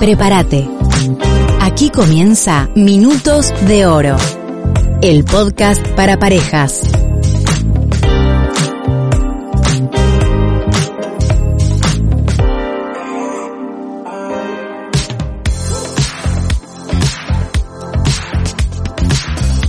Prepárate. Aquí comienza Minutos de Oro, el podcast para parejas.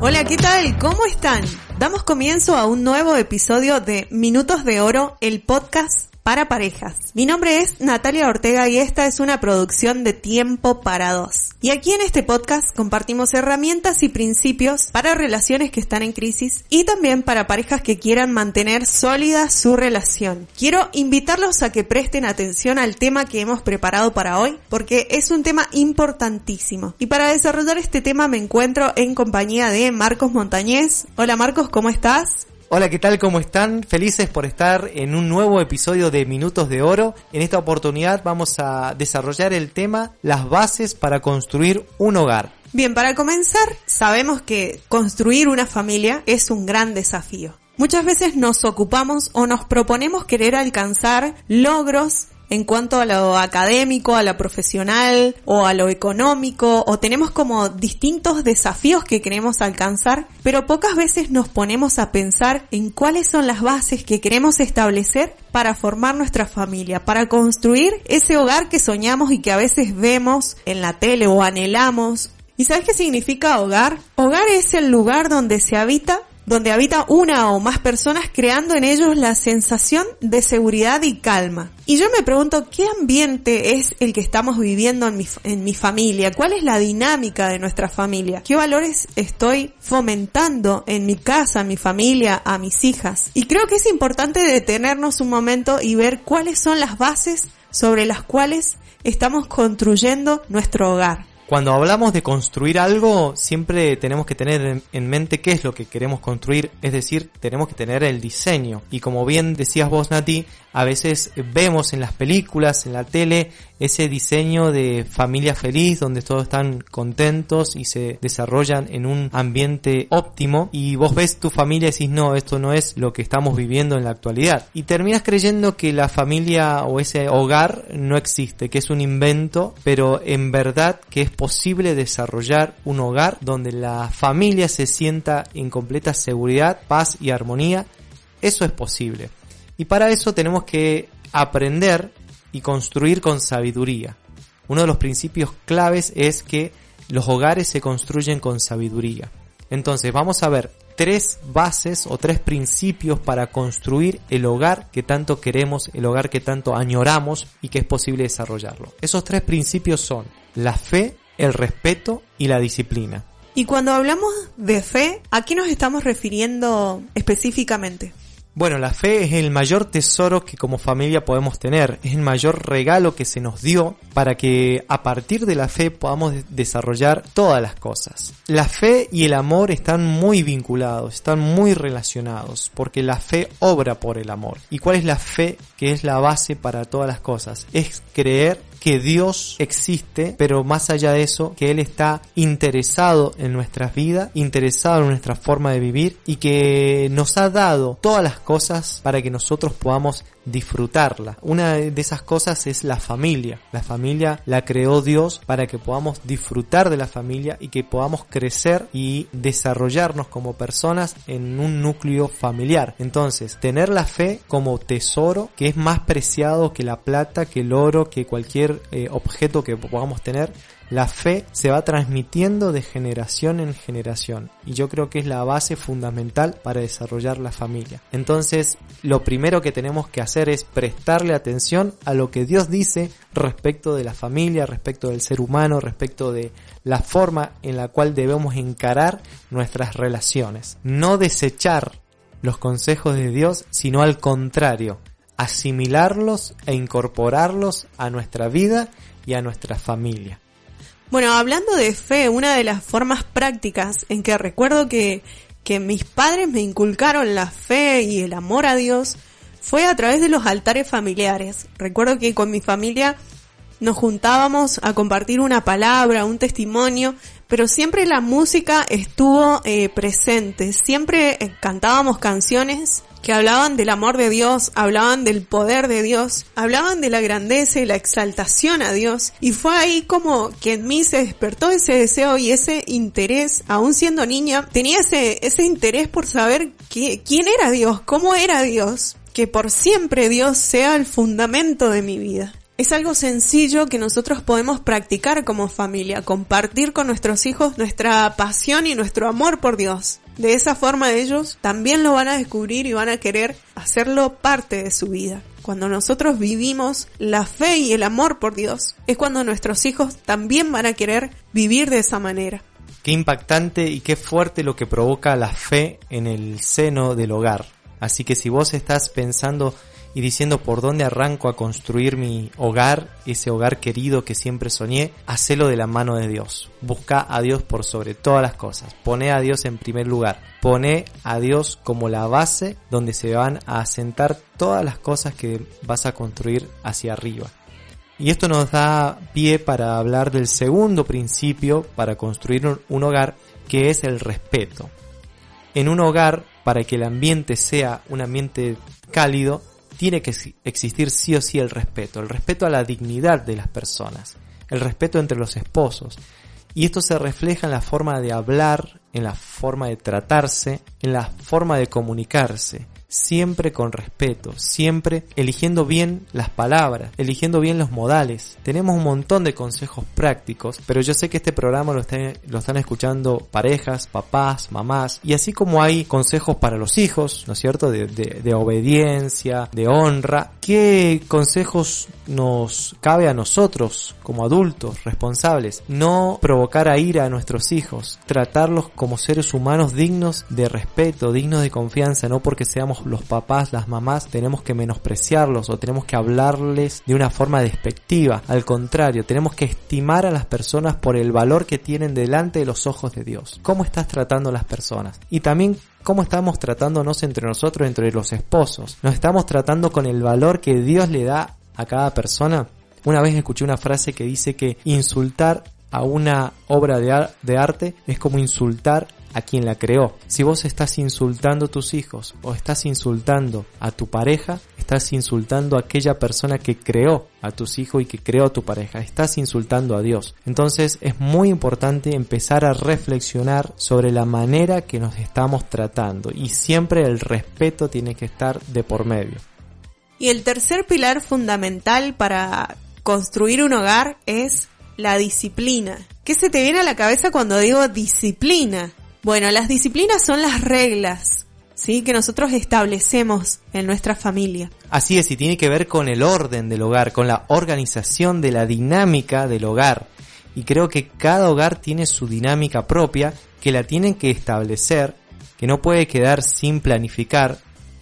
Hola, ¿qué tal? ¿Cómo están? Damos comienzo a un nuevo episodio de Minutos de Oro, el podcast para parejas. Mi nombre es Natalia Ortega y esta es una producción de Tiempo para Dos. Y aquí en este podcast compartimos herramientas y principios para relaciones que están en crisis y también para parejas que quieran mantener sólida su relación. Quiero invitarlos a que presten atención al tema que hemos preparado para hoy porque es un tema importantísimo. Y para desarrollar este tema me encuentro en compañía de Marcos Montañez. Hola Marcos, ¿cómo estás? Hola, ¿qué tal? ¿Cómo están? Felices por estar en un nuevo episodio de Minutos de Oro. En esta oportunidad vamos a desarrollar el tema las bases para construir un hogar. Bien, para comenzar, sabemos que construir una familia es un gran desafío. Muchas veces nos ocupamos o nos proponemos querer alcanzar logros en cuanto a lo académico, a lo profesional o a lo económico, o tenemos como distintos desafíos que queremos alcanzar, pero pocas veces nos ponemos a pensar en cuáles son las bases que queremos establecer para formar nuestra familia, para construir ese hogar que soñamos y que a veces vemos en la tele o anhelamos. ¿Y sabes qué significa hogar? Hogar es el lugar donde se habita donde habita una o más personas creando en ellos la sensación de seguridad y calma. Y yo me pregunto, ¿qué ambiente es el que estamos viviendo en mi, en mi familia? ¿Cuál es la dinámica de nuestra familia? ¿Qué valores estoy fomentando en mi casa, mi familia, a mis hijas? Y creo que es importante detenernos un momento y ver cuáles son las bases sobre las cuales estamos construyendo nuestro hogar. Cuando hablamos de construir algo, siempre tenemos que tener en mente qué es lo que queremos construir, es decir, tenemos que tener el diseño. Y como bien decías vos, Nati, a veces vemos en las películas, en la tele, ese diseño de familia feliz, donde todos están contentos y se desarrollan en un ambiente óptimo. Y vos ves tu familia y decís, no, esto no es lo que estamos viviendo en la actualidad. Y terminas creyendo que la familia o ese hogar no existe, que es un invento, pero en verdad que es posible desarrollar un hogar donde la familia se sienta en completa seguridad, paz y armonía. Eso es posible. Y para eso tenemos que aprender y construir con sabiduría. Uno de los principios claves es que los hogares se construyen con sabiduría. Entonces vamos a ver tres bases o tres principios para construir el hogar que tanto queremos, el hogar que tanto añoramos y que es posible desarrollarlo. Esos tres principios son la fe, el respeto y la disciplina. Y cuando hablamos de fe, ¿a qué nos estamos refiriendo específicamente? Bueno, la fe es el mayor tesoro que como familia podemos tener, es el mayor regalo que se nos dio para que a partir de la fe podamos desarrollar todas las cosas. La fe y el amor están muy vinculados, están muy relacionados, porque la fe obra por el amor. ¿Y cuál es la fe que es la base para todas las cosas? Es creer que Dios existe, pero más allá de eso, que Él está interesado en nuestras vidas, interesado en nuestra forma de vivir y que nos ha dado todas las cosas para que nosotros podamos disfrutarla. Una de esas cosas es la familia. La familia la creó Dios para que podamos disfrutar de la familia y que podamos crecer y desarrollarnos como personas en un núcleo familiar. Entonces, tener la fe como tesoro que es más preciado que la plata, que el oro, que cualquier eh, objeto que podamos tener, la fe se va transmitiendo de generación en generación y yo creo que es la base fundamental para desarrollar la familia. Entonces, lo primero que tenemos que hacer es prestarle atención a lo que Dios dice respecto de la familia, respecto del ser humano, respecto de la forma en la cual debemos encarar nuestras relaciones. No desechar los consejos de Dios, sino al contrario, asimilarlos e incorporarlos a nuestra vida y a nuestra familia. Bueno, hablando de fe, una de las formas prácticas en que recuerdo que, que mis padres me inculcaron la fe y el amor a Dios fue a través de los altares familiares. Recuerdo que con mi familia nos juntábamos a compartir una palabra, un testimonio, pero siempre la música estuvo eh, presente, siempre eh, cantábamos canciones que hablaban del amor de Dios, hablaban del poder de Dios, hablaban de la grandeza y la exaltación a Dios. Y fue ahí como que en mí se despertó ese deseo y ese interés, aún siendo niña, tenía ese, ese interés por saber quién era Dios, cómo era Dios, que por siempre Dios sea el fundamento de mi vida. Es algo sencillo que nosotros podemos practicar como familia, compartir con nuestros hijos nuestra pasión y nuestro amor por Dios. De esa forma ellos también lo van a descubrir y van a querer hacerlo parte de su vida. Cuando nosotros vivimos la fe y el amor por Dios, es cuando nuestros hijos también van a querer vivir de esa manera. Qué impactante y qué fuerte lo que provoca la fe en el seno del hogar. Así que si vos estás pensando y diciendo por dónde arranco a construir mi hogar, ese hogar querido que siempre soñé, hacelo de la mano de Dios. Busca a Dios por sobre todas las cosas. Pone a Dios en primer lugar. Pone a Dios como la base donde se van a asentar todas las cosas que vas a construir hacia arriba. Y esto nos da pie para hablar del segundo principio para construir un hogar, que es el respeto. En un hogar, para que el ambiente sea un ambiente cálido, tiene que existir sí o sí el respeto, el respeto a la dignidad de las personas, el respeto entre los esposos. Y esto se refleja en la forma de hablar, en la forma de tratarse, en la forma de comunicarse siempre con respeto, siempre eligiendo bien las palabras, eligiendo bien los modales. Tenemos un montón de consejos prácticos, pero yo sé que este programa lo, lo están escuchando parejas, papás, mamás, y así como hay consejos para los hijos, ¿no es cierto? De, de obediencia, de honra, ¿qué consejos nos cabe a nosotros como adultos responsables? No provocar a ira a nuestros hijos, tratarlos como seres humanos dignos de respeto, dignos de confianza, no porque seamos los papás, las mamás, tenemos que menospreciarlos o tenemos que hablarles de una forma despectiva. Al contrario, tenemos que estimar a las personas por el valor que tienen delante de los ojos de Dios. ¿Cómo estás tratando a las personas? Y también cómo estamos tratándonos entre nosotros, entre los esposos. Nos estamos tratando con el valor que Dios le da a cada persona. Una vez escuché una frase que dice que insultar a una obra de, de arte es como insultar a quien la creó. Si vos estás insultando a tus hijos o estás insultando a tu pareja, estás insultando a aquella persona que creó a tus hijos y que creó a tu pareja. Estás insultando a Dios. Entonces es muy importante empezar a reflexionar sobre la manera que nos estamos tratando y siempre el respeto tiene que estar de por medio. Y el tercer pilar fundamental para construir un hogar es la disciplina. ¿Qué se te viene a la cabeza cuando digo disciplina? Bueno, las disciplinas son las reglas, ¿sí? Que nosotros establecemos en nuestra familia. Así es, y tiene que ver con el orden del hogar, con la organización de la dinámica del hogar. Y creo que cada hogar tiene su dinámica propia, que la tienen que establecer, que no puede quedar sin planificar,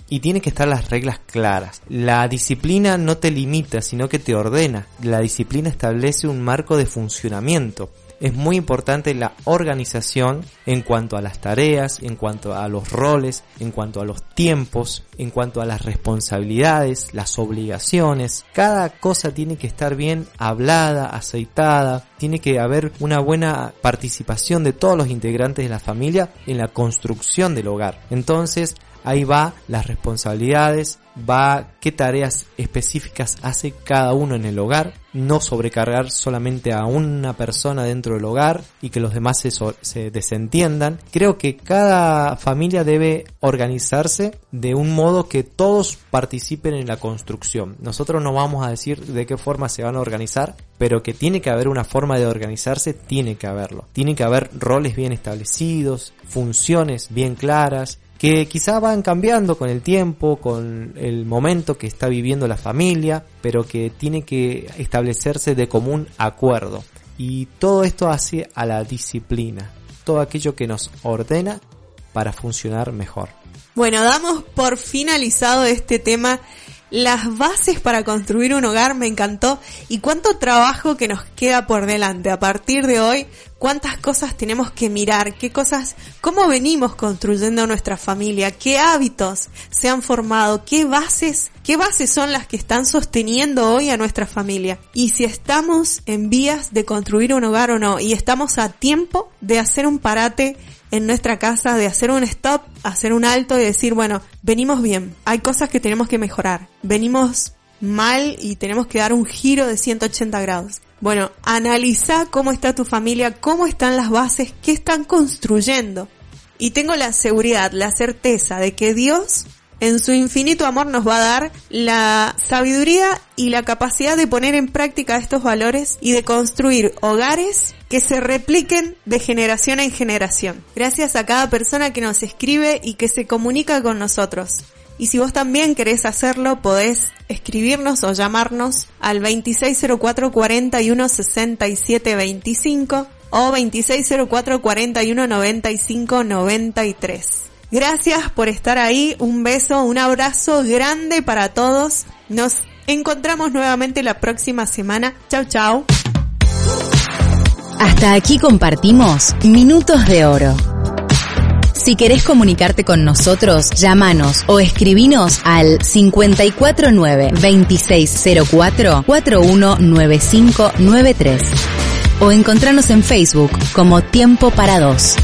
y tiene que estar las reglas claras. La disciplina no te limita, sino que te ordena. La disciplina establece un marco de funcionamiento es muy importante la organización en cuanto a las tareas, en cuanto a los roles, en cuanto a los tiempos, en cuanto a las responsabilidades, las obligaciones. Cada cosa tiene que estar bien hablada, aceitada, tiene que haber una buena participación de todos los integrantes de la familia en la construcción del hogar. Entonces, ahí va las responsabilidades, va qué tareas específicas hace cada uno en el hogar, no sobrecargar solamente a una persona dentro del hogar y que los demás se, se, desentiendan. Creo que cada familia debe organizarse de un modo que todos participen en la construcción. Nosotros no vamos a decir de qué forma se van a organizar, pero que tiene que haber una forma de organizarse, tiene que haberlo. Tiene que haber roles bien establecidos, funciones bien claras, que quizá van cambiando con el tiempo, con el momento que está viviendo la familia, pero que tiene que establecerse de común acuerdo. Y todo esto hace a la disciplina, todo aquello que nos ordena para funcionar mejor. Bueno, damos por finalizado este tema las bases para construir un hogar me encantó. Y cuánto trabajo que nos queda por delante. A partir de hoy, cuántas cosas tenemos que mirar, qué cosas, cómo venimos construyendo nuestra familia, qué hábitos se han formado, qué bases, qué bases son las que están sosteniendo hoy a nuestra familia y si estamos en vías de construir un hogar o no y estamos a tiempo de hacer un parate en nuestra casa de hacer un stop, hacer un alto y decir, bueno, venimos bien, hay cosas que tenemos que mejorar, venimos mal y tenemos que dar un giro de 180 grados. Bueno, analiza cómo está tu familia, cómo están las bases, qué están construyendo. Y tengo la seguridad, la certeza de que Dios en su infinito amor nos va a dar la sabiduría y la capacidad de poner en práctica estos valores y de construir hogares que se repliquen de generación en generación. Gracias a cada persona que nos escribe y que se comunica con nosotros. Y si vos también querés hacerlo, podés escribirnos o llamarnos al 2604 41 67 25 o 2604 41 95 93. Gracias por estar ahí, un beso, un abrazo grande para todos. Nos encontramos nuevamente la próxima semana. Chau chau. Hasta aquí compartimos Minutos de Oro. Si querés comunicarte con nosotros, llámanos o escribinos al 549-2604-419593 o encontranos en Facebook como Tiempo para Dos.